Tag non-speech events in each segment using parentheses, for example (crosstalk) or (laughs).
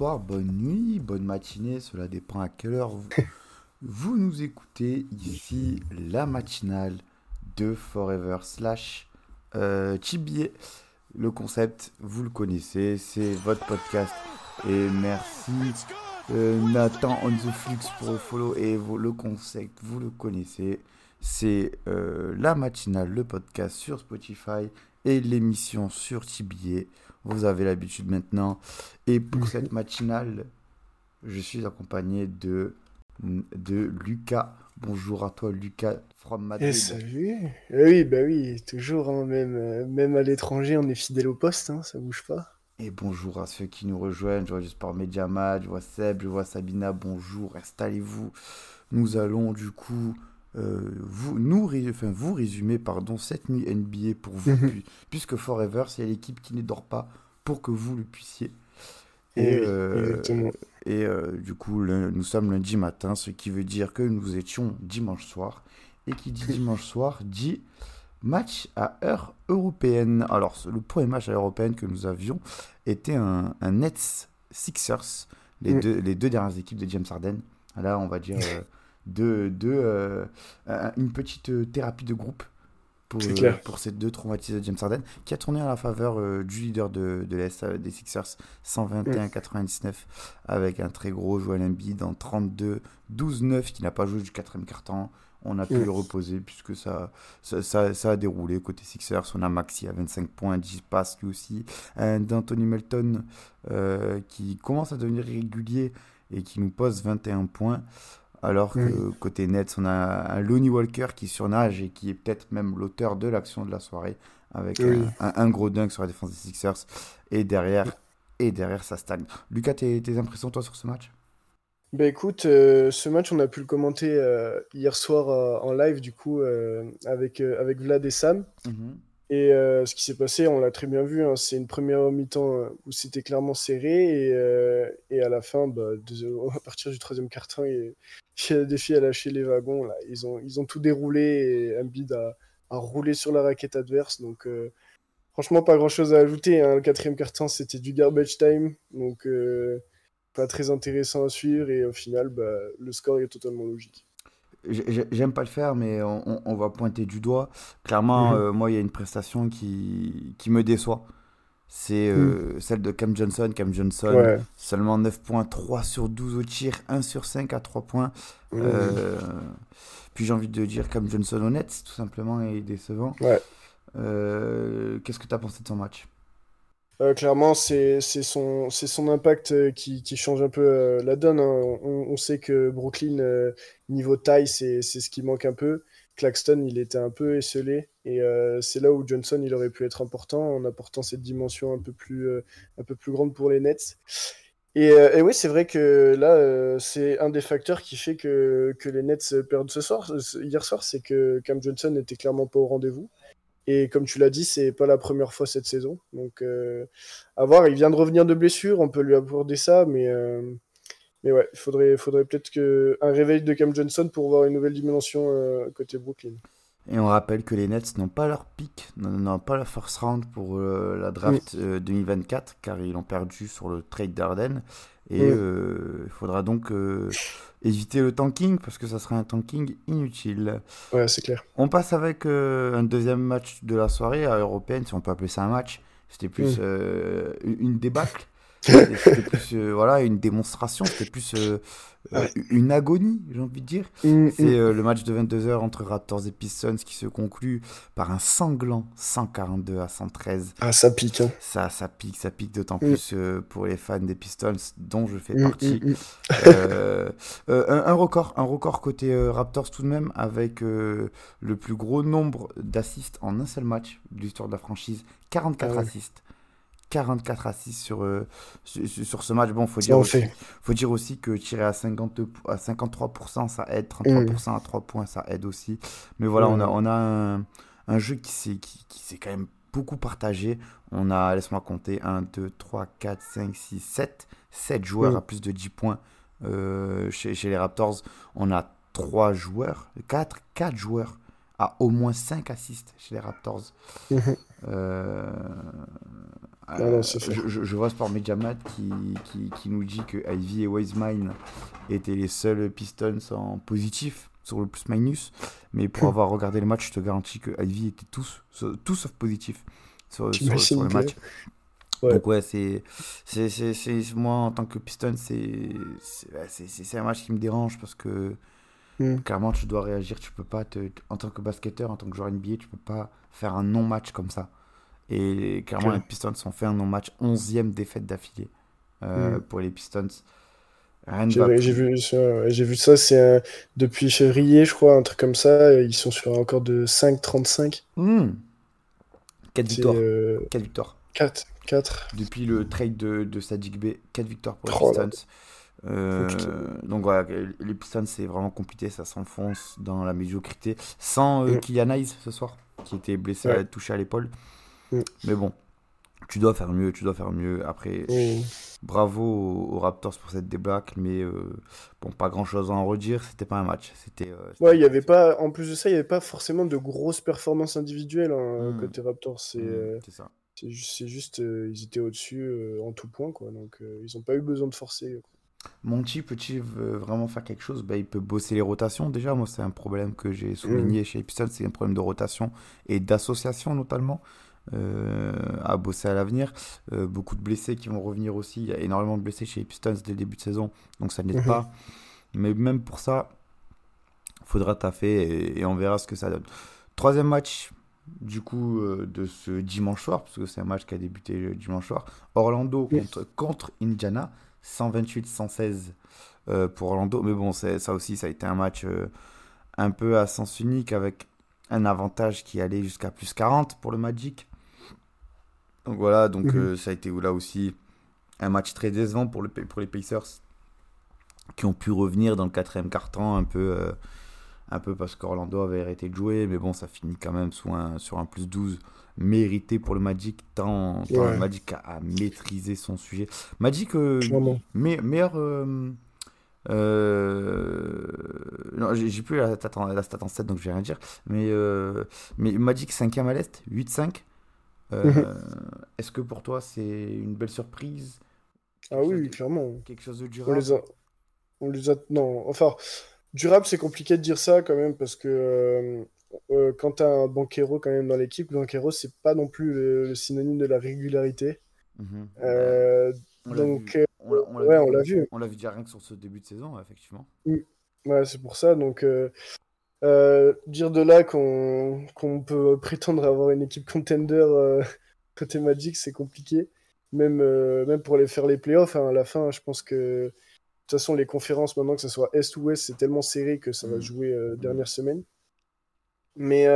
Bonne nuit, bonne matinée, cela dépend à quelle heure vous, (laughs) vous nous écoutez. Ici, la matinale de Forever slash euh, Chibier. Le concept, vous le connaissez, c'est votre podcast. Et merci euh, Nathan on the Flux pour le follow. Et vous- le concept, vous le connaissez, c'est euh, la matinale, le podcast sur Spotify et l'émission sur Chibier. Vous avez l'habitude maintenant. Et pour cette matinale, je suis accompagné de, de Lucas. Bonjour à toi, Lucas, from Madrid. Eh, salut. Eh oui, bah oui, toujours, hein, même, euh, même à l'étranger, on est fidèle au poste, hein, ça bouge pas. Et bonjour à ceux qui nous rejoignent. Je vois du Sport Mediamad, je vois Seb, je vois Sabina. Bonjour, installez-vous. Nous allons du coup euh, vous, nous, enfin, vous résumer pardon, cette nuit NBA pour vous, Mhm. pu- puisque Forever, c'est l'équipe qui ne dort pas pour que vous le puissiez. Et, oui, euh. Et euh, du coup, le- nous sommes lundi matin, ce qui veut dire que nous étions dimanche soir. Et qui dit (laughs) dimanche soir dit match à heure européenne. Alors, le premier match à heure européenne que nous avions était un, un Nets Sixers, les, Mm. deux, les deux dernières équipes de James Harden. Là, on va dire (laughs) deux, deux, euh, un- une petite euh, thérapie de groupe pour, euh, pour ces deux traumatisés de James Harden, qui a tourné à la faveur euh, du leader de, de l'Est, des Sixers, 121-99, avec un très gros Joel Embiid en 32-12-9, qui n'a pas joué du quatrième quart-temps. On a pu Mm. le reposer puisque ça, ça, ça- ça a déroulé côté Sixers. On a Maxi à 25 points, 10 passes lui aussi. Un d'Anthony Melton qui commence à devenir régulier et qui nous pose 21 points. Alors que côté Nets, on a un Lonnie Walker qui surnage et qui est peut-être même l'auteur de l'action de la soirée avec Oui. un, un- un gros dunk sur la défense des Sixers. Et derrière, et derrière ça stagne. Lucas, tes, tes impressions toi sur ce match? Bah écoute, euh, ce match, on a pu le commenter euh, hier soir euh, en live, du coup, avec, avec Vlad et Sam. Et euh, ce qui s'est passé, on l'a très bien vu, hein, c'est une première mi-temps euh, où c'était clairement serré et, euh, à la fin, bah, (laughs) à partir du troisième quart-temps, (laughs) il y a des filles à lâcher les wagons. Là. Ils, ont, tout déroulé et Embiid a, a roulé sur la raquette adverse. Donc franchement, pas grand-chose à ajouter. hein. Le quatrième quart-temps, c'était du garbage time, donc pas très intéressant à suivre et au final, bah, le score est totalement logique. J'ai- j'ai- J'aime pas le faire, mais on, on- on va pointer du doigt. Clairement, Mhm. euh, moi, il y a une prestation qui, qui me déçoit. C'est euh, celle de Cam Johnson. Cam Johnson, Ouais. seulement 9 points, 3 sur 12 au tir, 1 sur 5 à 3 points. Euh, puis j'ai envie de dire Cam Johnson honnête, tout simplement, est décevant. Ouais. Euh, Qu'est-ce que tu as pensé de son match? Euh, clairement, c'est son, impact euh, qui, change un peu euh, la donne. hein. On, sait que Brooklyn, niveau taille, c'est ce qui manque un peu. Claxton, il était un peu esselé. Et c'est là où Johnson, il aurait pu être important en apportant cette dimension un peu plus, grande pour les Nets. Et, oui, c'est vrai que là, c'est un des facteurs qui fait que, que les Nets perdent ce soir, hier soir, c'est que Cam Johnson n'était clairement pas au rendez-vous. Et comme tu l'as dit, c'est pas la première fois cette saison. Donc, euh, à voir. Il vient de revenir de blessure, on peut lui accorder ça, mais, euh, mais ouais, il faudrait, faudrait peut-être un réveil de Cam Johnson pour voir une nouvelle dimension euh, côté Brooklyn. Et on rappelle que les Nets n'ont pas leur pick, n'ont pas la first round pour euh, la draft euh, 2024, car ils l'ont perdu sur le trade d'Arden. Et euh, il faudra donc euh, éviter le tanking, parce que ça serait un tanking inutile. Ouais, c'est clair. On passe avec euh, un deuxième match de la soirée à européenne, si on peut appeler ça un match. C'était plus Mm. euh, une débâcle. (laughs) C'était plus euh, voilà, une démonstration, c'était plus euh, euh, une agonie, j'ai envie de dire. Mm, C'est euh, le match de 22h entre Raptors et Pistons qui se conclut par un sanglant 142 à 113. Ah, ça pique. Hein. Ça, ça pique, ça pique d'autant Mm. plus pour les fans des Pistons, dont je fais Mm, partie. mm, un, un record, un record côté Raptors tout de même, avec le plus gros nombre d'assists en un seul match de l'histoire de la franchise, 44 Ah ouais. assists. 44 assists sur, euh, sur, sur ce match. Bon, faut dire, aussi, faut dire aussi que tirer à, 50, à 53%, ça aide. 33% à 3 points, ça aide aussi. Mais voilà, on a, Mm. on a un, un jeu qui s'est qui, qui s'est quand même beaucoup partagé. On a, laisse-moi compter, 1, 2, 3, 4, 5, 6, 7. 7 joueurs Mm. à plus de 10 points euh, chez, chez les Raptors. On a 3 joueurs, 4, 4 joueurs à au moins 5 assists chez les Raptors. Mhm. Euh, Ah non, c'est je, je- je vois Sport Mediamat qui, qui, qui nous dit que Ivy et Wiseman étaient les seuls Pistons en positif sur le plus-minus. Mais pour (laughs) avoir regardé le match, je te garantis que Ivy était tous, tous sauf positif sur, sur, T'imagines sur le match. Ouais. Donc ouais, c'est, c'est, c'est, c'est- moi en tant que Piston, c'est, c'est, un match qui me dérange parce que Mm. clairement tu dois réagir, tu peux pas te, en tant que basketteur, en tant que joueur NBA, tu peux pas faire un non-match comme ça. Et clairement les Pistons ont fait un non-match, 11e défaite d'affilée euh, Mm. pour les Pistons. J'ai vu ça, j'ai vu ça, c'est un- depuis février, je crois, un truc comme ça. Ils sont sur un record de 5,35. Hmm. 4 C'est victoires. euh, 4 victoires. 4, 4. Depuis le trade de, de Sadiq B, 4 victoires pour les Oh Pistons. Euh, donc voilà, les Pistons c'est vraiment compliqué, ça s'enfonce dans la médiocrité. Sans euh, Mm. Kylian Hayes ce soir, qui était blessé, Ouais. touché à l'épaule. Mm. Mais bon, tu dois faire mieux, tu dois faire mieux. Après, Oui. bravo aux, Raptors pour cette débâcle, mais euh, bon, pas grand chose à en redire, c'était pas un match. C'était. euh, Ouais, il y avait pas, en plus de ça, il n'y avait pas forcément de grosses performances individuelles hein, Mm. côté Raptors. C'est Mm, euh, c'est ça. c'est juste, ils étaient au-dessus en tout point, quoi. Donc, ils n'ont pas eu besoin de forcer. quoi. Monty, peut-il veut vraiment faire quelque chose? Bah, Il peut bosser les rotations. Déjà, moi, c'est un problème que j'ai souligné chez Pistons, c'est un problème de rotation et d'association notamment euh, à bosser à l'avenir. Euh, beaucoup de blessés qui vont revenir aussi. Il y a énormément de blessés chez les Pistons dès le début de saison, donc ça n'aide Mhm. pas. Mais même pour ça, faudra taffer et, et on verra ce que ça donne. Troisième match du coup euh, de ce dimanche soir, parce que c'est un match qui a débuté le dimanche soir. Orlando Oui. contre, contre Indiana, 128-116 euh, pour Orlando. Mais bon, ça aussi, ça a été un match un peu à sens unique avec un avantage qui allait jusqu'à plus 40 pour le Magic. Donc voilà, donc Mhm. euh, ça a été là aussi un match très décevant pour, le, pour les Pacers qui ont pu revenir dans le quatrième quart-temps un peu, euh, un peu parce qu'Orlando avait arrêté de jouer, mais bon, ça finit quand même un, sur un plus 12 mérité pour le Magic, tant, tant Ouais. le Magic a, a maîtrisé son sujet. Magic, euh, me- meilleur... euh, non, j'ai j'ai plus la stat, en, la stat en 7, donc je vais rien dire. Mais, euh, mais Magic 5ème à l'Est, 8-5. Euh, Mhm. Est-ce que pour toi, c'est une belle surprise? Ah oui, de- clairement. Quelque chose de On durable? les a, on les a, non, enfin, durable, c'est compliqué de dire ça quand même parce que euh, euh, quand t'as un banquero quand même dans l'équipe, banquero c'est pas non plus le, le synonyme de la régularité. Mhm. Euh, On l'a donc, vu. On l'a- on ouais, vu. on l'a vu. On l'a vu déjà rien que sur ce début de saison, effectivement. Ouais, c'est pour ça. Donc, euh, euh, dire de là qu'on peut prétendre avoir une équipe contender euh, (laughs) côté Magic, c'est compliqué. Même, euh, même pour les faire les playoffs, hein, à la fin, je pense que de toute façon, les conférences, maintenant que ce soit Est ou Ouest, c'est tellement serré que ça va Mm. jouer euh, dernière semaine. Mais,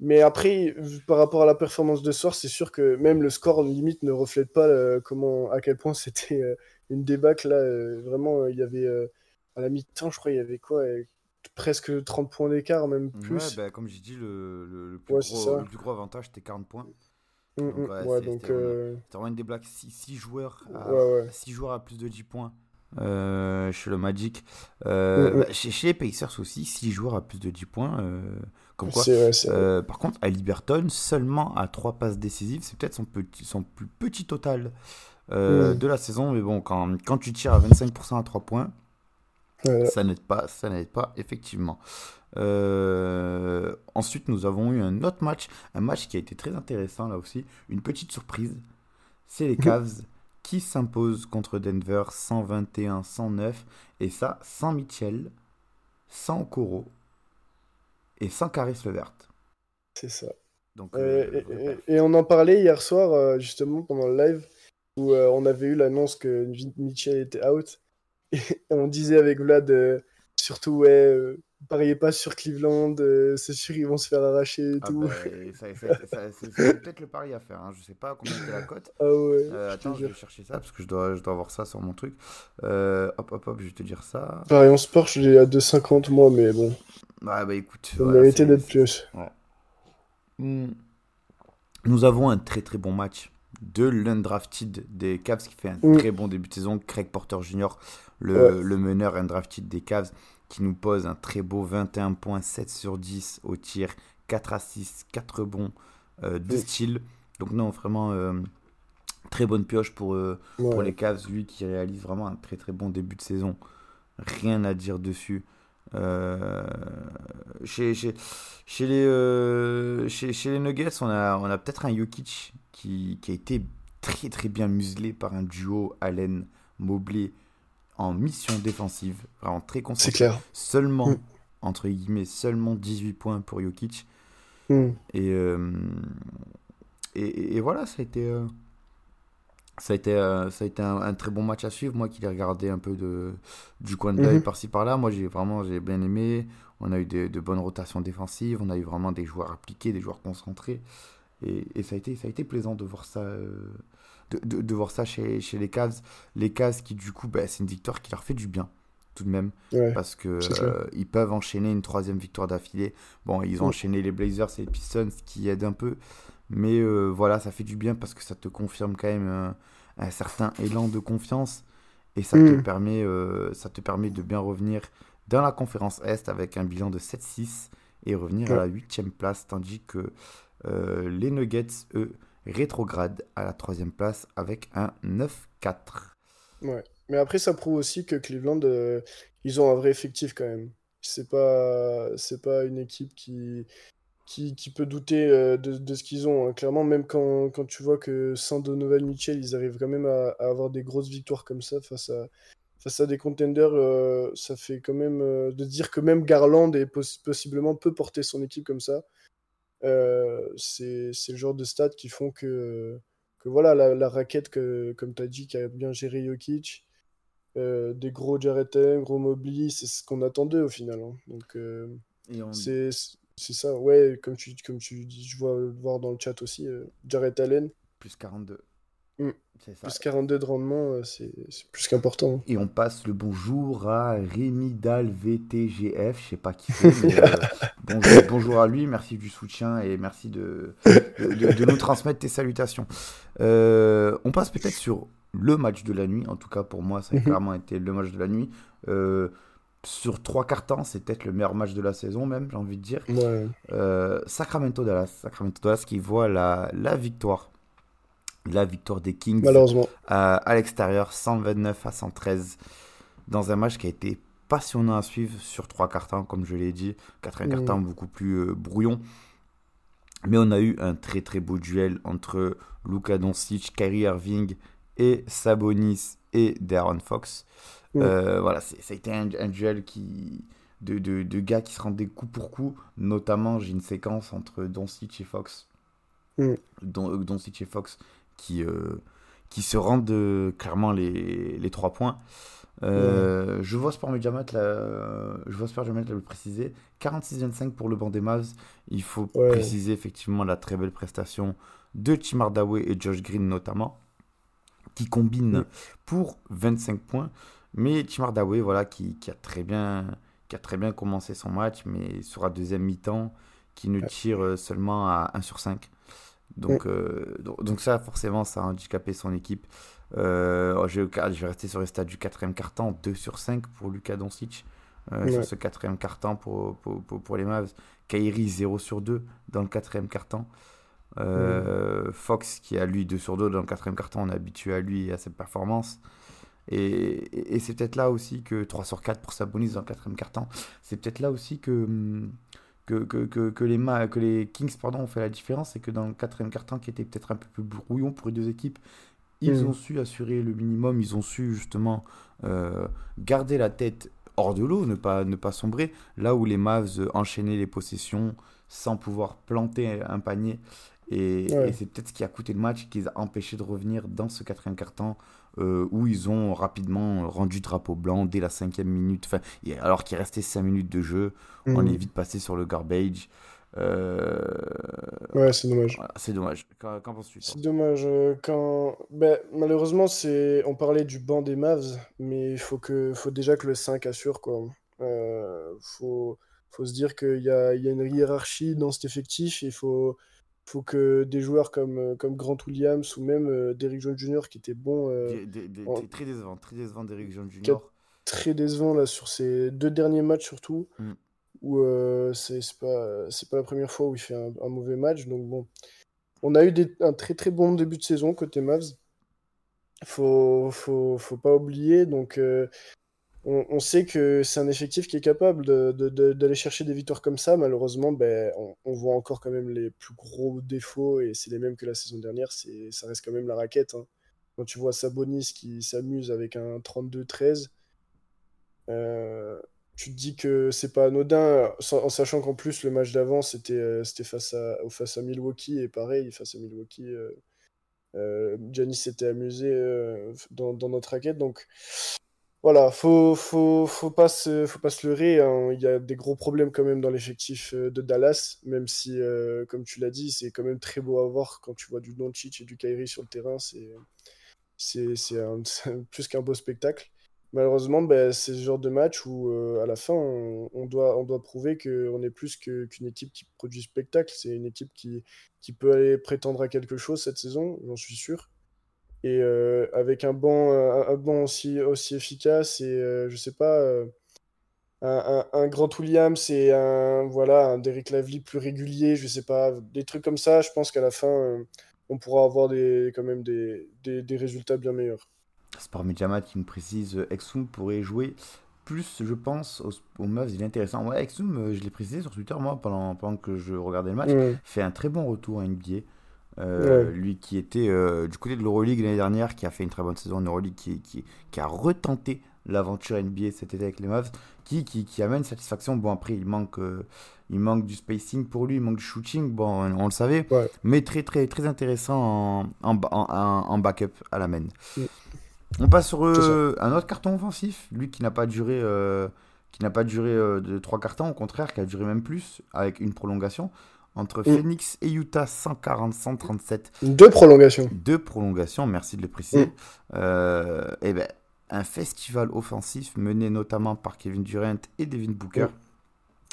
mais après, par rapport à la performance de soir, c'est sûr que même le score limite ne reflète pas comment, à quel point c'était une débâcle. Là, vraiment, il y avait à la mi-temps, je crois, il y avait quoi Presque 30 points d'écart, même plus. Ouais, bah, comme j'ai dit, le, le, le plus Ouais, gros, ça. le plus gros avantage, c'était 40 points. Mm, donc, mm, ouais, ouais, c'est- donc, c'était vraiment- euh, une des blagues. 6 joueurs, à, six joueurs à plus de 10 points euh, chez le Magic. Euh, Mm, mm. bah, chez, chez les Pacers aussi, 6 joueurs à plus de 10 points. comme quoi. Par contre, à Liberton, seulement à 3 passes décisives, c'est peut-être son, petit, son plus petit total de la saison. Mais bon, quand, quand tu tires à 25% à 3 points, ouais, ça n'aide pas, ça n'aide pas, effectivement. Euh, ensuite, nous avons eu un autre match, un match qui a été très intéressant là aussi, une petite surprise. C'est les Mhm. Cavs qui s'imposent contre Denver 121-109, et ça sans Mitchell, sans Okoro et sans Caris Levert. c'est ça. Donc, Euh, euh, et, et- on en parlait hier soir, justement, pendant le live, où on avait eu l'annonce que Mitchell était out. On disait avec Vlad, euh, surtout, ouais, euh, pariez pas sur Cleveland, euh, c'est sûr ils vont se faire arracher et Ah tout. bah, ça- ça- ça- c'est peut-être le pari à faire. hein. Je sais pas combien était la cote. Ah ouais, je te attends, je vais chercher ça parce que je dois, je dois avoir ça sur mon truc. Hop, hop, hop, je vais te dire ça. Pareil en sport, je l'ai à 2,50 moi, mais bon, Ah bah écoute, ça voilà, méritait c'est- d'être plus. Hmm. Nous avons un très très bon match de l'undrafted des Cavs qui fait un Mm. très bon début de saison. Craig Porter Jr., le, Ouais. le meneur undrafted des Cavs, qui nous pose un très beau 21 points, 7 sur 10 au tir, 4 assists, 4 bons, euh, 2 Mm. styles. Donc non, vraiment euh, très bonne pioche pour, euh, pour les Cavs, lui qui réalise vraiment un très très bon début de saison. Rien à dire dessus. Euh, chez, chez, chez, les, chez, chez les Nuggets, on a, on a peut-être un Jokic qui, qui a été très très bien muselé par un duo Allen Mobley en mission défensive. Vraiment très C'est concentré. clair. Seulement, Mm. entre guillemets, seulement 18 points pour Jokic. Et, euh, et, et- voilà, ça a été, euh, ça a été, euh, ça a été un, un très bon match à suivre. Moi qui l'ai regardé un peu de, du coin de l'œil Mhm. par-ci par-là, moi j'ai vraiment j'ai bien aimé. On a eu de, de bonnes rotations défensives, on a eu vraiment des joueurs appliqués, des joueurs concentrés. Et, et ça, a été, ça a été plaisant de voir ça, de, de- de voir ça chez, chez les Cavs. Les Cavs qui, du coup, bah, c'est une victoire qui leur fait du bien, tout de même Ouais. parce que euh, ils peuvent enchaîner une troisième victoire d'affilée. Bon, ils ont enchaîné les Blazers et les Pistons, ce qui aide un peu, mais euh, voilà, ça fait du bien parce que ça te confirme quand même euh, un certain élan de confiance et ça te Mm. permet, euh, ça te permet de bien revenir dans la conférence Est avec un bilan de 7-6 et revenir à la huitième place, tandis que les Nuggets, eux, rétrogradent à la troisième place avec un 9-4. Ouais. Mais après, ça prouve aussi que Cleveland, euh, ils ont un vrai effectif quand même. C'est pas, c'est pas une équipe qui, qui, qui peut douter euh, de, ce qu'ils ont. hein. Clairement, même quand, quand tu vois que sans Donovan Mitchell, ils arrivent quand même à, avoir des grosses victoires comme ça face à, face à des contenders, euh, ça fait quand même de dire que même Garland est poss- possiblement peut porter son équipe comme ça. Euh, c'est, le genre de stats qui font que, que voilà, la, la raquette, que, comme tu as dit, qui a bien géré Jokic, euh, des gros Jarrett gros Mobley, c'est ce qu'on attendait au final. hein. Donc euh, on- c'est c'est ça, ouais, comme tu, comme tu dis, je vois voir dans le chat aussi, euh, Jarrett Allen, plus 42. Mm. C'est ça. plus 42 de rendement, euh, c'est c'est plus qu'important. hein. Et on passe le bonjour à Rémi Dal VTGF, je sais pas qui c'est, mais euh, (laughs) bonjour, bonjour à lui, merci du soutien et merci de, de, de- de nous transmettre tes salutations. Euh, on passe peut-être sur le match de la nuit, en tout cas pour moi ça a Mhm. clairement été le match de la nuit. Euh, sur trois quarts temps, c'est peut-être le meilleur match de la saison même, j'ai envie de dire. Ouais, Euh, Sacramento Dallas, Sacramento Dallas qui voit la, la victoire, la victoire des Kings malheureusement. à, à l'extérieur, 129 à 113, dans un match qui a été passionnant à suivre sur trois temps, comme je l'ai dit. Quatrième Mm. quart temps beaucoup plus euh, brouillon. Mais on a eu un très très beau duel entre Luka Doncic, Kyrie Irving et Sabonis et Darren Fox. Mm. Euh, voilà, ça a été un, un duel qui, de, de, de gars qui se rendaient coup pour coup. Notamment, j'ai une séquence entre Doncic et Fox. Mm. Don, euh, Doncic et Fox qui, euh, qui se rendent clairement les, les trois points. Euh, Je vois Sport Mediamat là, je vois Sport Mediamat là, le préciser. 46-25 pour le banc des Mavs. Il faut Ouais. préciser effectivement la très belle prestation de Tim Hardaway et Josh Green notamment, qui combinent pour 25 points. Mais Tim Hardaway, voilà, qui, qui a très bien, qui a très bien commencé son match, mais sur la deuxième mi-temps, qui ne tire euh, seulement à 1 sur 5. Donc, euh, donc, donc ça, forcément, ça a handicapé son équipe. Je, je vais rester sur les stades du quatrième quart-temps, 2 sur 5 pour Luka Doncic. euh, Ouais. Sur ce quatrième quart-temps pour, pour, pour, pour les Mavs. Kairi 0 sur 2 dans le quatrième quart-temps. Euh, Fox qui a lui 2 sur 2 dans le quatrième quart-temps, on est habitué à lui et à ses performances. Et, et, et c'est peut-être là aussi que 3 sur 4 pour Sabonis dans le quatrième quart-temps. C'est peut-être là aussi que, hum, que, que, que, que les, Ma- que les Kings pardon, ont fait la différence. C'est que dans le quatrième quart-temps, qui était peut-être un peu plus brouillon pour les deux équipes, ils Mm. ont su assurer le minimum. Ils ont su justement euh, garder la tête hors de l'eau, ne pas, ne pas sombrer. Là où les Mavs enchaînaient les possessions sans pouvoir planter un panier Et, Ouais. et c'est peut-être ce qui a coûté le match, qui les a empêchés de revenir dans ce quatrième quart-temps, euh, où ils ont rapidement rendu drapeau blanc dès la cinquième minute. Enfin, alors qu'il restait cinq minutes de jeu, on est vite passé sur le garbage. Euh, Ouais, c'est dommage. voilà, c'est dommage. Qu'en qu'en penses-tu C'est dommage. euh, quand... ben, malheureusement, c'est... on parlait du banc des Mavs, mais il faut que... faut déjà que le 5 assure. Quoi. Euh, faut... faut se dire qu'il y a... y a une hiérarchie dans cet effectif. Il faut... faut que des joueurs comme, euh, comme Grant Williams ou même euh, Derrick Jones Jr., qui était bon, euh, Des- des- des- en- des- Très décevant, très décevant d'Eric Jones Jr. Très décevant là, sur ces deux derniers matchs surtout, Mm. où c'est pas, pas la première fois où il fait un, un mauvais match. Donc bon, on a eu des- un très très bon début de saison côté Mavs. Faut, faut, faut pas oublier. Donc euh, on, sait que c'est un effectif qui est capable d'aller chercher des victoires comme ça. Malheureusement, ben, on, voit encore quand même les plus gros défauts et c'est les mêmes que la saison dernière. Ça reste quand même la raquette. hein. Quand tu vois Sabonis qui s'amuse avec un 32-13, euh, tu te dis que c'est pas anodin, en sachant qu'en plus le match d'avant c'était euh, face à, Milwaukee et pareil, face à Milwaukee, euh, euh, s'était amusé dans notre raquette. Donc voilà, faut, faut, faut, pas se, faut pas se leurrer. hein. Il y a des gros problèmes quand même dans l'effectif euh, de Dallas, même si, euh, comme tu l'as dit, c'est quand même très beau à voir quand tu vois du Doncic et du Kyrie sur le terrain. C'est (laughs) plus qu'un beau spectacle. Malheureusement, ben, c'est ce genre de match où euh, à la fin, on, doit, on doit prouver qu'on est plus qu'une équipe qui produit spectacle. C'est une équipe qui, qui peut aller prétendre à quelque chose cette saison, j'en suis sûr. Et euh, avec un banc, un, un banc aussi, aussi efficace et euh, je sais pas, euh, un, un, un Grant Williams et un, voilà, un Derrick Lively plus régulier, je sais pas, des trucs comme ça, je pense qu'à la fin, euh, on pourra avoir des, quand même des, des, des résultats bien meilleurs. Sport Mediamat qui me précise euh, Exum pourrait jouer plus, je pense, aux, aux Mavs. Il est intéressant. Ouais, Exum, euh, je l'ai précisé sur Twitter, moi, pendant, pendant que je regardais le match, fait un très bon retour à NBA. Euh, Ouais. Lui qui était euh, du côté de l'Euroleague l'année dernière, qui a fait une très bonne saison en Euroleague, qui, qui, qui a retenté l'aventure NBA cet été avec les Mavs, qui, qui, qui amène satisfaction. Bon, après, il manque, euh, il manque du spacing pour lui, il manque du shooting, bon, on, on le savait, Ouais. mais très, très, très intéressant en, en, ba- en, en- en backup à la main. On passe sur un autre carton offensif, lui qui n'a pas duré, qui n'a pas duré euh, de trois cartons, au contraire, qui a duré même plus, avec une prolongation. Entre Mm. Phoenix et Utah, 140-137. Deux prolongations. Deux prolongations, merci de le préciser. Mm. Euh, et ben, un festival offensif mené notamment par Kevin Durant et Devin Booker.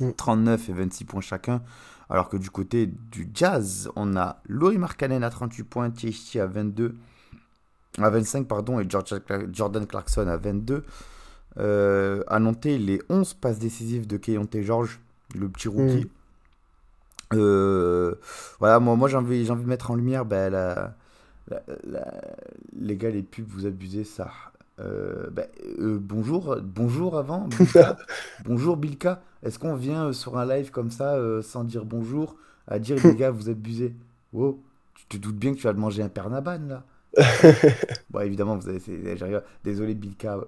Mm. 39 et 26 points chacun. Alors que du côté du Jazz, on a Laurie Markkanen à 38 points, THT à 22, à 25 pardon, et George- Jordan Clarkson à 22. Euh, à noter les 11 passes décisives de Keyonte George, le petit rookie. Euh, voilà, moi, moi j'ai envie, j'ai envie de mettre en lumière ben, la- la- la- les gars, les pubs, vous abusez ça. Euh, ben, euh, bonjour, bonjour avant, Bilka. (laughs) bonjour Bilka. Est-ce qu'on vient euh, sur un live comme ça sans dire bonjour, à dire les gars, vous abusez? Wow, tu te doutes bien que tu vas te manger un pernaban là (laughs) Bon, évidemment, vous avez, désolé Bilka,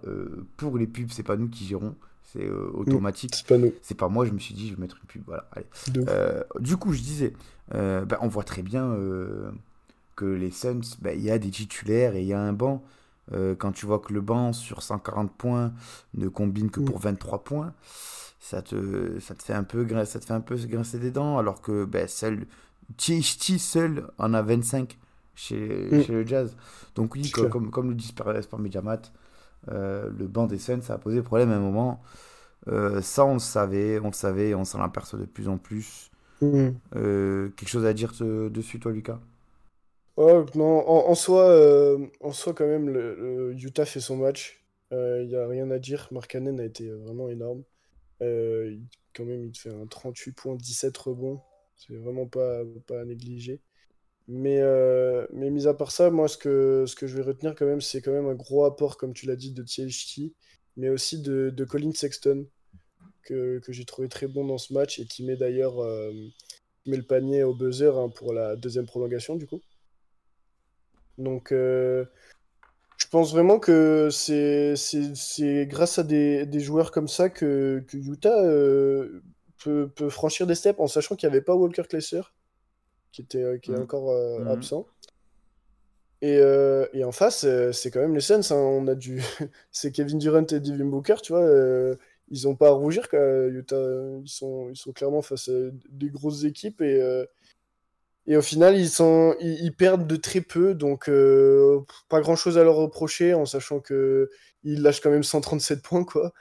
pour les pubs, c'est pas nous qui gérons, c'est euh, automatique. C'est pas nous. C'est pas moi, je me suis dit, je vais mettre une pub. Voilà, allez. Euh, du coup, je disais, euh, ben, on voit très bien euh, que les Suns, ben, il y a des titulaires et il y a un banc. Quand tu vois que le banc sur 140 points ne combine que pour 23 points, ça te, ça te fait un peu ça te fait un peu grincer des dents, alors que ben, seul, THT seul en a 25 chez, Mm. chez le Jazz. Donc oui, C'est co- clair. comme, comme le dit Sport Mediamat, euh, le banc des Suns, ça a posé problème à un moment. Euh, ça, on le savait, on le savait, on s'en aperçoit de plus en plus. Mhm. Euh, quelque chose à dire te- dessus, toi, Lucas? Ouais, non, en, en soi, en soi, quand même, le, le Utah fait son match. Il n'y a rien à dire. Markkanen a été vraiment énorme. Quand même, il te fait un 38 points, 17 rebonds. C'est vraiment pas, pas à négliger. Mais, euh, mais mis à part ça, moi, ce que, je vais retenir quand même, c'est quand même un gros apport, comme tu l'as dit, de THT, mais aussi de, de Colin Sexton, que, j'ai trouvé très bon dans ce match et qui met d'ailleurs euh, le panier au buzzer hein, pour la deuxième prolongation, du coup. Donc, euh, je pense vraiment que c'est grâce à des, joueurs comme ça que, que Utah peut, franchir des steps en sachant qu'il n'y avait pas Walker Kessler. Qui, était, euh, qui est Mhm. encore euh, Mhm. absent. Et, euh, et en face, c'est quand même les Suns. hein. On a du... (laughs) c'est Kevin Durant et Devin Booker, tu vois. ils ont pas à rougir, quoi. Utah, ils sont, ils sont clairement face à des grosses équipes. Et, et au final, ils, sont, ils, ils perdent de très peu. Donc, euh, pas grand-chose à leur reprocher, en sachant que ils lâchent quand même 137 points, quoi.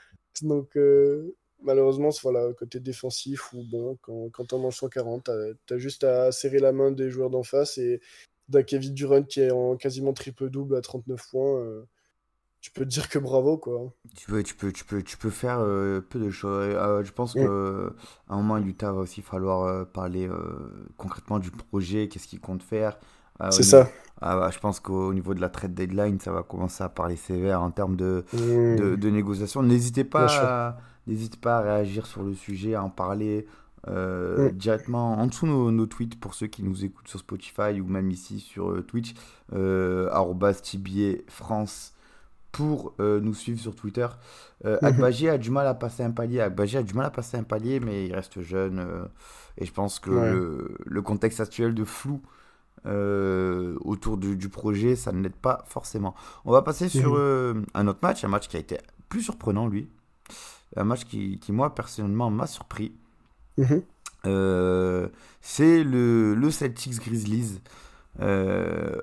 Donc, euh, malheureusement, voilà, côté défensif, ou bon, quand, quand t'en manges 140, t'as, t'as juste à serrer la main des joueurs d'en face et d'un Kevin Durant qui est en quasiment triple-double à 39 points, euh, tu peux te dire que bravo, quoi. Tu peux, tu peux, tu peux, tu peux faire euh, peu de choses. Euh, je pense Mm. qu'à un moment, Utah va aussi falloir parler concrètement du projet, qu'est-ce qu'il compte faire. Au C'est ça. Ah, bah, je pense qu'au niveau de la trade deadline, ça va commencer à parler sévère en termes de, Mmh. de, de négociation. N'hésitez pas, à, n'hésitez pas à réagir sur le sujet, à en parler euh, Mm. directement en dessous nos, nos tweets pour ceux qui nous écoutent sur Spotify ou même ici sur euh, Twitch, euh, TBA France pour euh, nous suivre sur Twitter. Euh, Mhm. Agbaji a du mal à passer un palier. Agbaji a du mal à passer un palier, mais il reste jeune. euh, et je pense que Ouais. le, le contexte actuel de flou autour du, du projet, ça ne l'aide pas forcément. On va passer sur Mhm. euh, un autre match, un match qui a été plus surprenant, lui. Un match qui, qui moi, personnellement, m'a surpris. Mhm. Euh, c'est le, le Celtics Grizzlies, euh,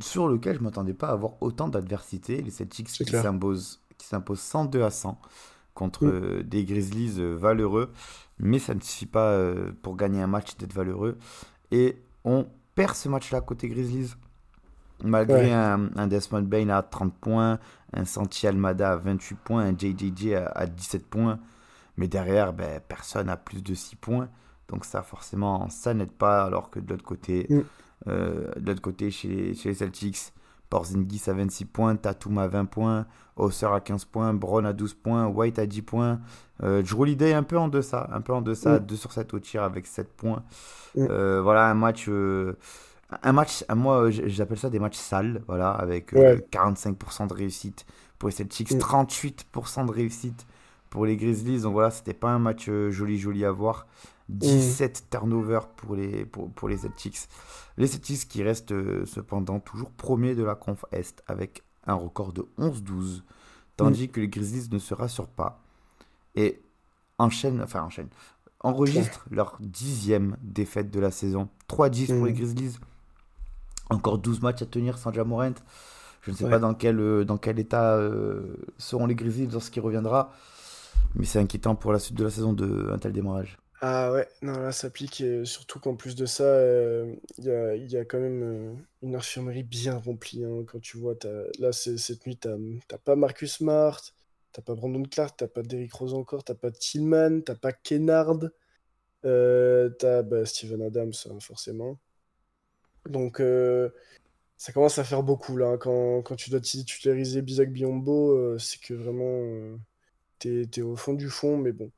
sur lequel je ne m'attendais pas à avoir autant d'adversité. Les Celtics qui s'imposent qui s'imposent 102 à 100 contre Mm. euh, des Grizzlies valeureux, mais ça ne suffit pas pour gagner un match d'être valeureux. Et on perd ce match-là côté Grizzlies. Malgré Ouais. un, un Desmond Bain à 30 points, un Santi Almada à 28 points, un JJJ à, à 17 points. Mais derrière, ben, personne n'a plus de 6 points. Donc ça, forcément, ça n'aide pas. Alors que de l'autre côté, Mm. euh, de l'autre côté chez, les- chez les Celtics, Porzingis à 26 points, Tatum à 20 points, Hauser à 15 points, Brown à 12 points, White à 10 points. Euh, Drew un peu en deçà, un peu en deçà, Mm. 2 sur 7 au tir avec 7 points. Mm. Euh, voilà, un match... euh, un match, moi, euh, j'appelle ça des matchs sales, voilà, avec euh, Ouais. 45% de réussite pour les Celtics, Mm. 38% de réussite pour les Grizzlies. Donc voilà, c'était pas un match euh, joli, joli à voir. 17 turnovers pour les, pour, pour les Celtics. Les Celtics qui restent euh, cependant toujours premiers de la conf Est avec un record de 11-12, tandis que les Grizzlies ne se rassurent pas et enchaînent, enfin enchaînent, enregistrent leur dixième défaite de la saison. 3-10 pour Mm. les Grizzlies. Encore 12 matchs à tenir sans Jamorant. Je ne sais Ouais. pas dans quel, euh, dans quel état euh, seront les Grizzlies lorsqu'il reviendra. Mais c'est inquiétant pour la suite de la saison de un tel démarrage. Ah ouais, non, là, ça pique. et surtout qu'en plus de ça, euh, il y a, il y a quand même euh, une infirmerie bien remplie. hein, quand tu vois, t'as- là, cette nuit, t'as pas Marcus Smart, t'as pas Brandon Clark, t'as pas Derrick Rose encore, t'as pas Tillman, t'as pas Kennard, euh, t'as bah, Steven Adams, hein, forcément. Donc, euh, ça commence à faire beaucoup, là. hein, Quand, quand tu dois titulariser Bisak Biombo, euh, c'est que vraiment, euh, t'es, t'es au fond du fond, mais bon.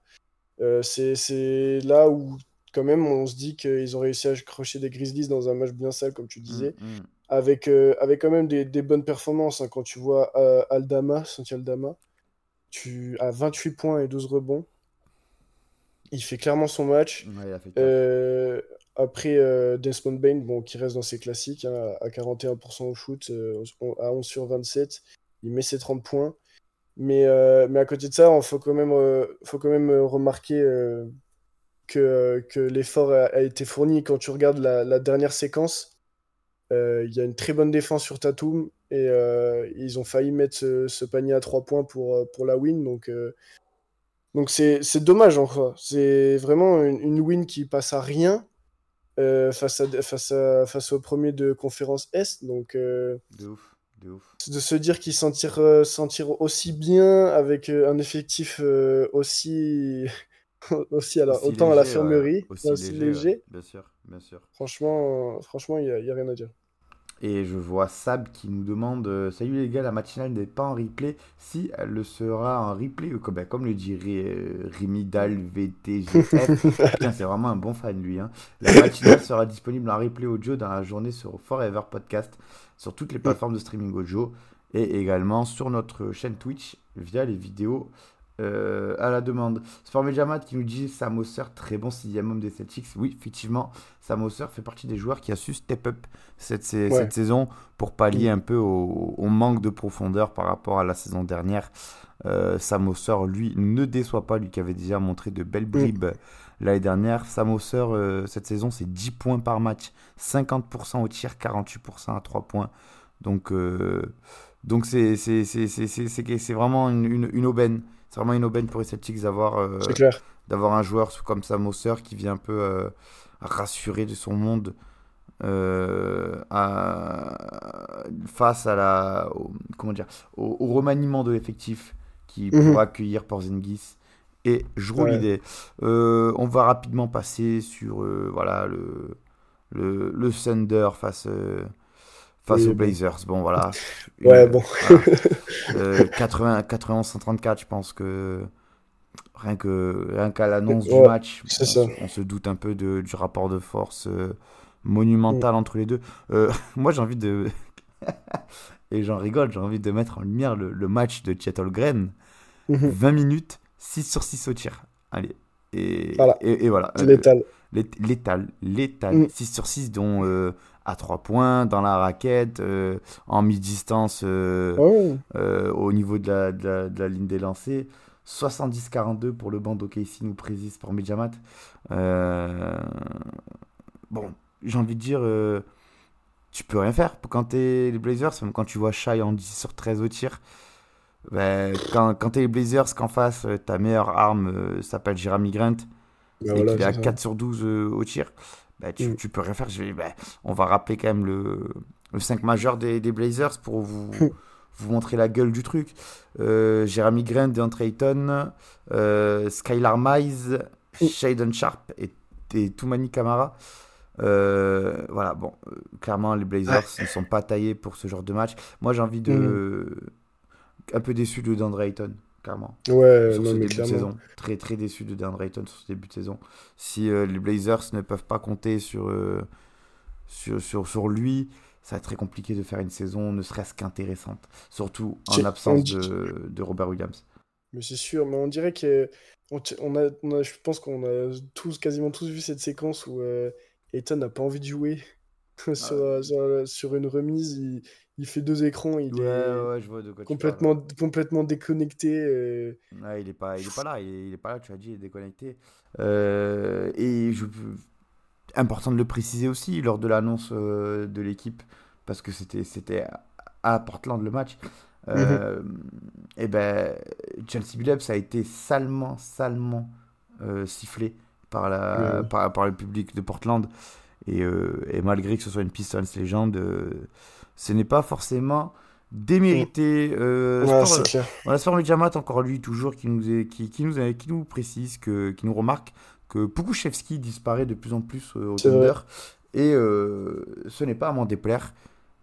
C'est, là où, quand même, on se dit qu'ils ont réussi à accrocher des Grizzlies dans un match bien sale, comme tu disais, Mm, mm. avec, euh, avec quand même des, des bonnes performances. hein. Quand tu vois euh, Aldama, Santi Aldama, tu as 28 points et 12 rebonds. Il fait clairement son match. Ouais, il a fait. Euh, après, euh, Desmond Bain, bon, qui reste dans ses classiques, hein, à 41% au shoot, euh, à 11 sur 27, il met ses 30 points. Mais, euh, mais à côté de ça, il faut quand même, euh, faut quand même remarquer que, que l'effort a, été fourni. Quand tu regardes la, dernière séquence, il y a une très bonne défense sur Tatum et ils ont failli mettre ce, panier à 3 points pour, pour la win. Donc, donc c'est dommage encore. C'est vraiment une, une win qui passe à rien euh, face, à, face, à, face au premier de conférence Est. Donc euh, De ouf, de ouf. de se dire qu'ils s'en tirent, euh, tirent aussi bien avec euh, un effectif euh, aussi, (laughs) aussi alors, Aussi autant à la léger, fermerie, ouais. Aussi, aussi léger, léger. ouais. Bien sûr, bien sûr. Franchement, franchement, il n'y a rien à dire. Et je vois Sab qui nous demande euh, Salut les gars, la matinale n'est pas en replay. Si elle le sera en replay, euh, comme, ben, comme le dirait euh, Rémi Dal VTGF. (laughs) C'est vraiment un bon fan lui. hein. La matinale sera disponible en replay audio dans la journée sur Forever Podcast, sur toutes les plateformes de streaming audio et également sur notre chaîne Twitch via les vidéos euh, à la demande. Sport Mediamat qui nous dit Sam très bon sixième homme des Celtics. Oui, effectivement, Sam fait partie des joueurs qui a su step up cette, Ouais. saison pour pallier un peu au, au manque de profondeur par rapport à la saison dernière. Euh, Sam lui, ne déçoit pas, lui qui avait déjà montré de belles bribes l'année dernière. Sam euh, cette saison, c'est 10 points par match, 50% au tir, 48% à 3 points. Donc, euh, donc c'est c'est- c'est- c'est- c'est- c'est- c'est vraiment une, une, une aubaine. C'est vraiment une aubaine pour les Celtics d'avoir euh, d'avoir un joueur comme Sam Osser qui vient un peu euh, rassurer de son monde euh, à- face à la au, comment dire au, au remaniement de l'effectif qui Mhm. pourra accueillir Porzingis et Jrue Ouais. Euh, on va rapidement passer sur euh, voilà le, le le Thunder face face aux. Blazers. Bon voilà. (laughs) Ouais, bon. voilà. Euh, 80 91 134 je pense que rien que rien qu'à l'annonce du match on, se- on se doute un peu de, du rapport de force euh, monumental entre les deux Euh, (laughs) moi j'ai envie de (laughs) et j'en rigole j'ai envie de mettre en lumière le, le match de Chet Holmgren Mhm. 20 minutes 6 sur 6 au tir allez et Voilà. et, et voilà Euh, Létal. Lét- Létal, létal. Mm. 6 sur 6, dont à 3 points, dans la raquette, euh, en mi-distance, euh, Ouais. euh, au niveau de la, de, la, de la ligne des lancers. 70-42 pour le banc d'OKC, nous précise pour Mediamat. Euh, bon, j'ai envie de dire, tu peux rien faire quand t'es les Blazers, même quand tu vois Shai en 10 sur 13 au tir. ben, quand quand t'es les Blazers, qu'en face, ta meilleure arme s'appelle Jeremy Grant Bah et voilà, qu'il est à c'est ça. 4 sur 12 euh, au tir, bah, tu, Mm. tu peux rien faire. Je vais, bah, on va rappeler quand même le, le 5 majeur des, des Blazers pour vous, Mm. vous montrer la gueule du truc. Euh, Jeremy Grant, DeAndre Ayton, euh, Skylar Mize, Mm. Shaden Sharp et, et Toumani Kamara. Euh, voilà, bon, clairement, les Blazers ne sont pas taillés pour ce genre de match. Moi, j'ai envie de. Mm. Un peu déçu de DeAndre Ayton, clairement Ouais, sur non, ce mais début de clairement. saison. Très très déçu de DeAndre Ayton sur ce début de saison. Si euh, les Blazers ne peuvent pas compter sur, euh, sur, sur, sur lui, ça va être très compliqué de faire une saison ne serait-ce qu'intéressante. Surtout en C'est- absence on dit- de, de Robert Williams. Mais c'est sûr, mais on dirait que on, a, on a- je pense qu'on a tous, quasiment tous vu cette séquence où euh, Ayton n'a pas envie de jouer (laughs) sur, euh, sur, sur une remise. Il, il fait deux écrans, il Ouais, est ouais, je vois de quoi tu complètement, complètement déconnecté. euh. Ouais, il est pas, il est pas là, il est, il est pas là. Tu as dit, il est déconnecté. Euh, et je, important de le préciser aussi lors de l'annonce euh, de l'équipe, parce que c'était, à Portland le match. Euh, Et ben, Chelsea Billups a été salement, salement sifflé par, la, par, par le public de Portland. Et, et malgré que ce soit une Pistons légende, ce n'est pas forcément démérité. Euh, Ouais, Sport- c'est clair. voilà, Sport Mediamat, encore lui, toujours, qui nous, est, qui, qui nous, qui nous précise, que, qui nous remarque que Pukushevski disparaît de plus en plus euh, au Thunder. Et euh, ce n'est pas à m'en déplaire.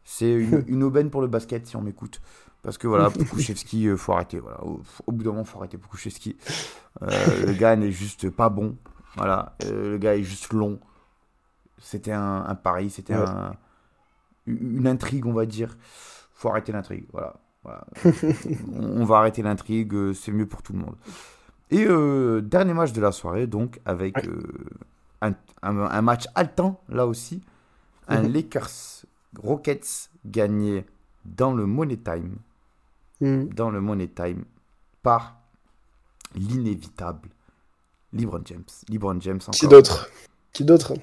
C'est une, (laughs) une aubaine pour le basket, si on m'écoute. Parce que voilà, (laughs) Pukushevski, il faut arrêter. Voilà. Au, au bout d'un moment, faut arrêter Pukushevski. Euh, le gars n'est juste pas bon. Voilà. Euh, le gars est juste long. C'était un, un pari, c'était Ouais. un, une intrigue, on va dire. faut arrêter l'intrigue. Voilà. Voilà. (laughs) on, on va arrêter l'intrigue, euh, c'est mieux pour tout le monde. Et euh, dernier match de la soirée, donc, avec euh, un, un- un match haletant, là aussi. Un Mhm. Lakers Rockets gagné dans le Money Time, Mhm. dans le Money Time, par l'inévitable LeBron James. LeBron James encore. Qui d'autre? Qui d'autre?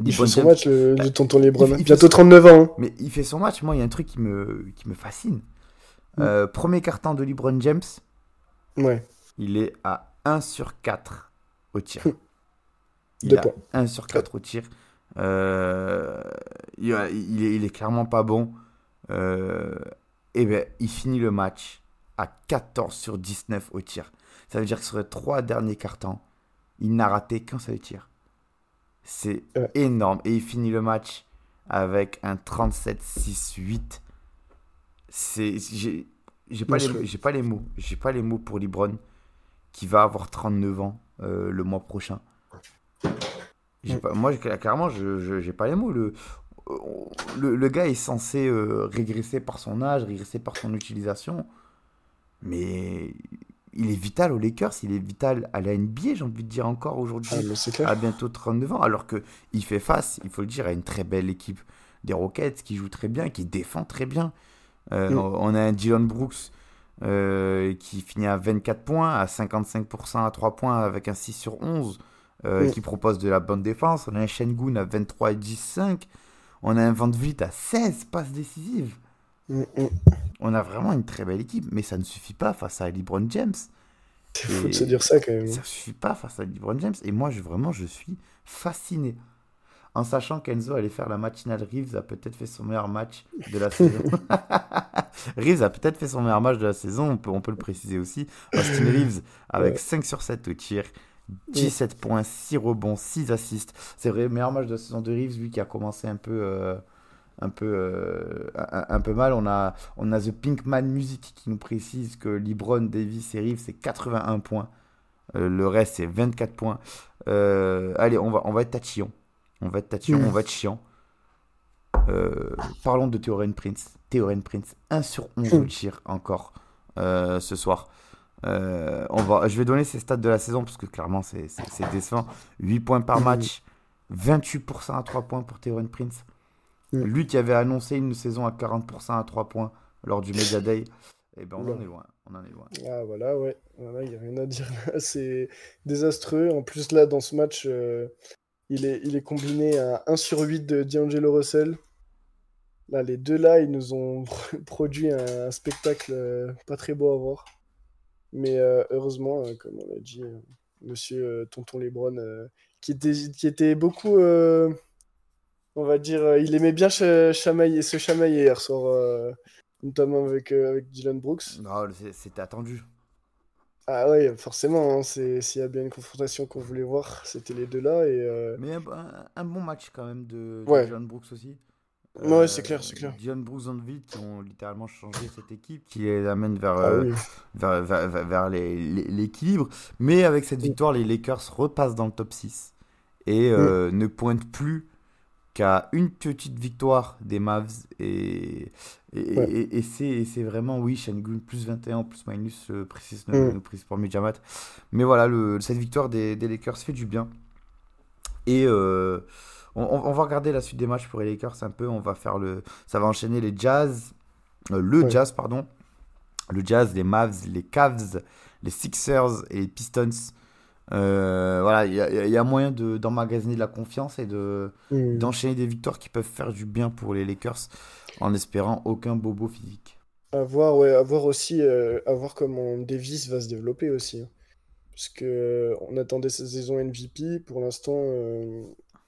Il LeBron fait son match, le, le tonton Lebron. il fait- il Bientôt son- 39 ans. hein. Mais il fait son match. Moi, il y a un truc qui me, qui me fascine. Mm. Euh, premier carton de LeBron James, Ouais. il est à 1 sur 4 au tir. Il Deux a points. 1 sur 4 au tir. Euh, il, il est, il est clairement pas bon. Euh, et ben, il finit le match à 14 sur 19 au tir. Ça veut dire que sur les trois derniers cartons, il n'a raté qu'un seul tir. C'est Ouais. énorme. Et il finit le match avec un 37-6-8. C'est, j'ai, j'ai pas, les, j'ai pas les mots. J'ai pas les mots pour LeBron qui va avoir 39 ans euh, le mois prochain. J'ai Mm. pas, moi, clairement, je j'ai pas les mots. Le, le, le gars est censé euh, régresser par son âge, régresser par son utilisation. Mais il est vital aux Lakers, il est vital à la NBA, j'ai envie de dire encore aujourd'hui, Ah, à bientôt 39 ans, alors qu'il fait face, il faut le dire, à une très belle équipe des Rockets qui joue très bien, qui défend très bien. Euh, Mm. On a un Dylan Brooks euh, qui finit à 24 points, à 55% à 3 points avec un 6 sur 11, euh, Mm. qui propose de la bonne défense. On a un Shengun à 23 et 10, 5. On a un Van Vliet à 16 passes décisives. Mm, mm. On a vraiment une très belle équipe, mais ça ne suffit pas face à LeBron James. C'est fou de se dire ça quand même. Ça suffit pas face à LeBron James. Et moi, je, vraiment, je suis fasciné. En sachant qu'Enzo allait faire la matinale, Reeves a peut-être fait son meilleur match de la saison. (laughs) Reeves a peut-être fait son meilleur match de la saison, on peut, on peut le préciser aussi. Austin Reeves avec Ouais. 5 sur 7 au tir, 17 points, 6 rebonds, 6 assists. C'est vrai, meilleur match de la saison de Reeves, lui qui a commencé un peu, euh, un peu, euh, un, un peu mal. On a, on a The Pinkman Music qui nous précise que LeBron, Davis et Reeves, c'est 81 points. Euh, le reste, c'est 24 points. Euh, allez, on va, on va être tatillon. On va être tatillon, Mm. on va être chiant. Euh, parlons de Théorène Prince. Théorène Prince, 1 sur 11 au Mm. tir encore euh, ce soir. Euh, on va, je vais donner ses stats de la saison parce que clairement c'est décevant. 8 points par match, 28% à 3 points pour Théorène Prince. Mm. Lui qui avait annoncé une saison à 40% à 3 points lors du Media Day, eh ben on en est loin. On en est loin. Ah voilà, ouais. Voilà, il n'y a rien à dire là. (laughs) C'est désastreux. En plus, là, dans ce match, euh, il, est, il est combiné à 1 sur 8 de D'Angelo Russell. Là, les deux là, ils nous ont (laughs) produit un, un spectacle euh, pas très beau à voir. Mais euh, heureusement, comme on l'a dit, monsieur Tonton Lebron, qui, était, qui était beaucoup, on va dire, euh, il aimait bien ch- chamailler, se chamailler hier soir, euh, notamment avec, euh, avec Dylan Brooks. Non, c'était attendu. Ah ouais, forcément, hein, c'est s'il y a bien une confrontation qu'on voulait voir, c'était les deux là et euh, Mais un, un- un bon match quand même de, de Ouais. Dylan Brooks aussi. Ouais, c'est clair, c'est clair. Dylan Brooks en vide qui ont littéralement changé cette équipe, qui les amène vers, ah euh, oui. vers, vers- l'équilibre. Mais avec cette Mm. victoire, les Lakers repassent dans le top 6 et euh, ne pointent plus qu'à une petite victoire des Mavs. Et, et, Ouais. et- et c'est vraiment, oui, Shengun plus 21, plus minus, euh, précise, Mm. précise pour Medjamat. Mais voilà, le, cette victoire des, des Lakers fait du bien. Et euh, on, on- on va regarder la suite des matchs pour les Lakers un peu. On va faire le, ça va enchaîner les Jazz, euh, le Ouais. Jazz, pardon. Le Jazz, les Mavs, les Cavs, les Sixers et les Pistons. Euh, voilà, il y, a- il y a moyen de- d'emmagasiner de la confiance et de Mm. d'enchaîner des victoires qui peuvent faire du bien pour les Lakers en espérant aucun bobo physique. À voir, ouais, à voir aussi, euh, à voir comment Davis va se développer aussi. hein. Parce que euh, on attendait sa saison MVP, pour l'instant, euh,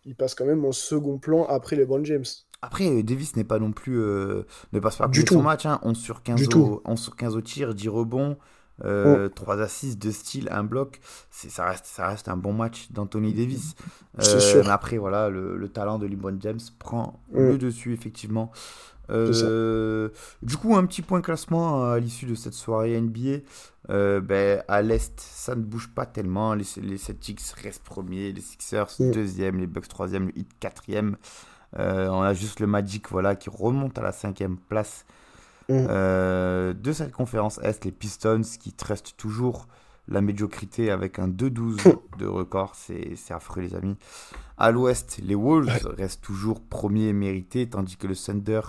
il passe quand même en second plan après les LeBron James. Après, Davis n'est pas non plus. ne passe pas Du de son tout. match. Hein. 11 sur 15 Du au, tout. 11 sur 15 au tir, 10 rebonds, euh, 3 assists, 2 steals, 1 bloc. C'est- Ça reste, ça reste un bon match d'Anthony Davis. Euh, sûr. Après, voilà, le, le talent de LeBron James prend Mm. le dessus, effectivement. Euh, du coup, un petit point classement à l'issue de cette soirée NBA. Euh, ben, à l'Est, ça ne bouge pas tellement. Les, les Celtics restent premiers, les Sixers Mm. deuxième, les Bucks troisième, le Heat quatrième. Euh, on a juste le Magic voilà, qui remonte à la cinquième place Mm. euh, de cette conférence Est. Les Pistons qui restent toujours la médiocrité avec un 2-12 de record. C'est affreux, les amis. À l'Ouest, les Wolves restent toujours premiers mérités, tandis que le Thunder,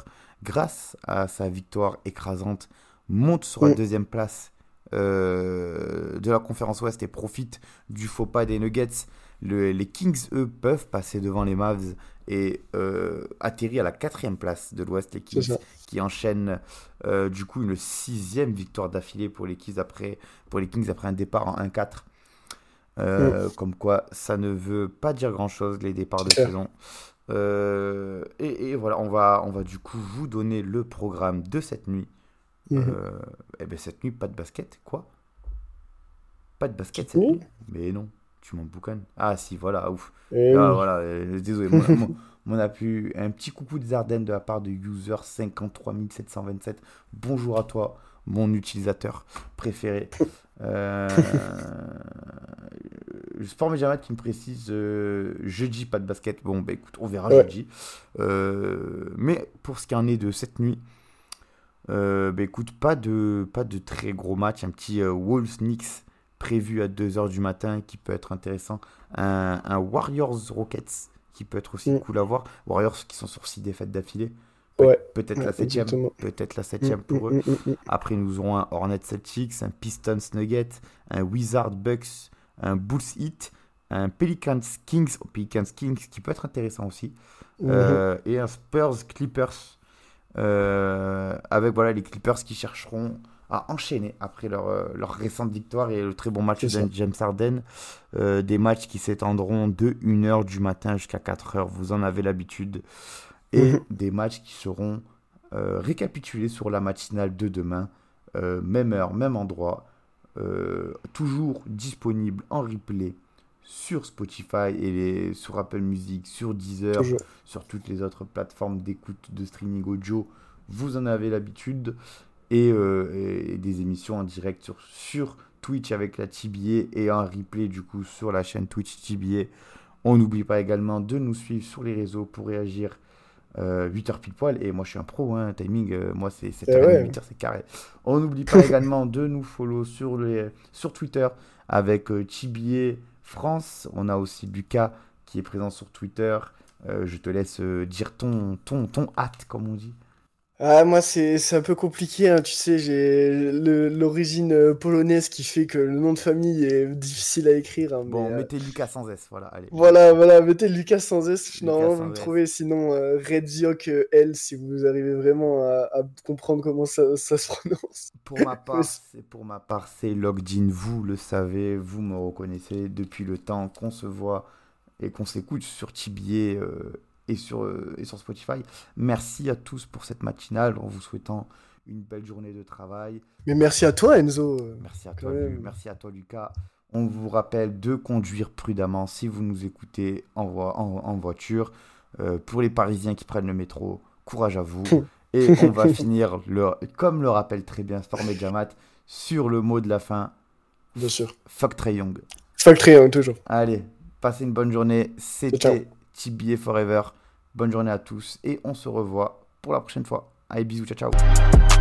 grâce à sa victoire écrasante, monte sur la Mm. deuxième place euh, de la conférence Ouest et profite du faux pas des Nuggets. Le- les Kings, eux, peuvent passer devant les Mavs et euh, atterrir à la quatrième place de l'Ouest. Les Kings qui enchaînent euh, du coup une sixième victoire d'affilée pour les Kings après, pour les Kings après un départ en 1-4. Euh, Comme quoi, ça ne veut pas dire grand-chose, les départs de saison. Euh, et, et voilà, on va, on va du coup vous donner le programme de cette nuit. Mhm. Euh, eh ben cette nuit, pas de basket, quoi? Pas de basket Cette nuit? Mais non, tu m'en boucanes. Ah si, voilà, ouf. Et Ah, oui. voilà, euh, désolé. Mon, mon- (laughs) mon a pu un petit coucou des Ardennes de la part de user 53727. Bonjour à toi, mon utilisateur préféré. (laughs) Euh, Sport Mediamat qui me précise euh, jeudi pas de basket. Bon, bah écoute, on verra Ouais. jeudi. Euh, mais pour ce qui en est de cette nuit, Euh, bah, écoute, pas de, pas de très gros match. Un petit euh, Wolves-Knicks prévu à 2h du matin qui peut être intéressant. Un, un Warriors-Rockets qui peut être aussi Mm. cool à voir. Warriors qui sont sur 6 défaites d'affilée. Pe- Ouais. Peut-être Ouais, la septième. Peut-être la septième pour eux. Mm, mm, mm, mm. Après, nous aurons un Hornets Celtics, un Pistons Nuggets, un Wizard Bucks, un Bulls Heat, un Pelicans Kings, Pelicans Kings qui peut être intéressant aussi, Mhm. euh, et un Spurs Clippers. euh, avec voilà les Clippers qui chercheront à enchaîner après leur, euh, leur récente victoire et le très bon match de James Harden. Euh, des matchs qui s'étendront de 1h du matin jusqu'à 4h, vous en avez l'habitude. Et Mhm. des matchs qui seront euh, récapitulés sur la matinale de demain. Euh, même heure, même endroit. toujours disponible en replay sur Spotify et les- sur Apple Music, sur Deezer, Toujours. sur toutes les autres plateformes d'écoute de streaming audio. Vous en avez l'habitude. Et, euh, et- des émissions en direct sur, sur Twitch avec la TBA et un replay du coup sur la chaîne Twitch TBA. On n'oublie pas également de nous suivre sur les réseaux pour réagir 8h pile poil. Et moi je suis un pro, hein, timing, euh, moi c'est 7h30, Eh ouais. 8h c'est carré. On n'oublie pas (laughs) également de nous follow sur, les, sur Twitter avec euh, TBA France. On a aussi Buka qui est présent sur Twitter. Euh, je te laisse euh, dire ton, ton, ton hâte, comme on dit. Ah, moi, c'est c'est un peu compliqué, hein, tu sais, j'ai le- l'origine euh, polonaise qui fait que le nom de famille est difficile à écrire. hein, Bon, euh, mettez Lucas sans S, voilà, allez. Voilà, voilà, mettez Lucas sans S, Lucas normalement vous me S. trouvez, sinon euh, euh, L si vous arrivez vraiment à, à comprendre comment ça, ça se prononce. Pour ma (laughs) part, c'est pour ma part, c'est Logdin. Vous le savez, vous me reconnaissez depuis le temps qu'on se voit et qu'on s'écoute sur Tibier et sur euh, et sur Spotify. Merci à tous pour cette matinale en vous souhaitant une belle journée de travail. Mais merci à toi Enzo. Merci à toi. Lu- merci à toi Lucas. On vous rappelle de conduire prudemment si vous nous écoutez en, vo- en- en voiture. Euh, pour les Parisiens qui prennent le métro, courage à vous. (laughs) Et on va finir, le, comme le rappelle très bien Storm et Jamat, sur le mot de la fin, Bien sûr. fuck Trey Young. Factory, hein, toujours. Allez, passez une bonne journée. Ciao. C'était TBA Forever. Bonne journée à tous et on se revoit pour la prochaine fois. Allez, bisous, ciao ciao.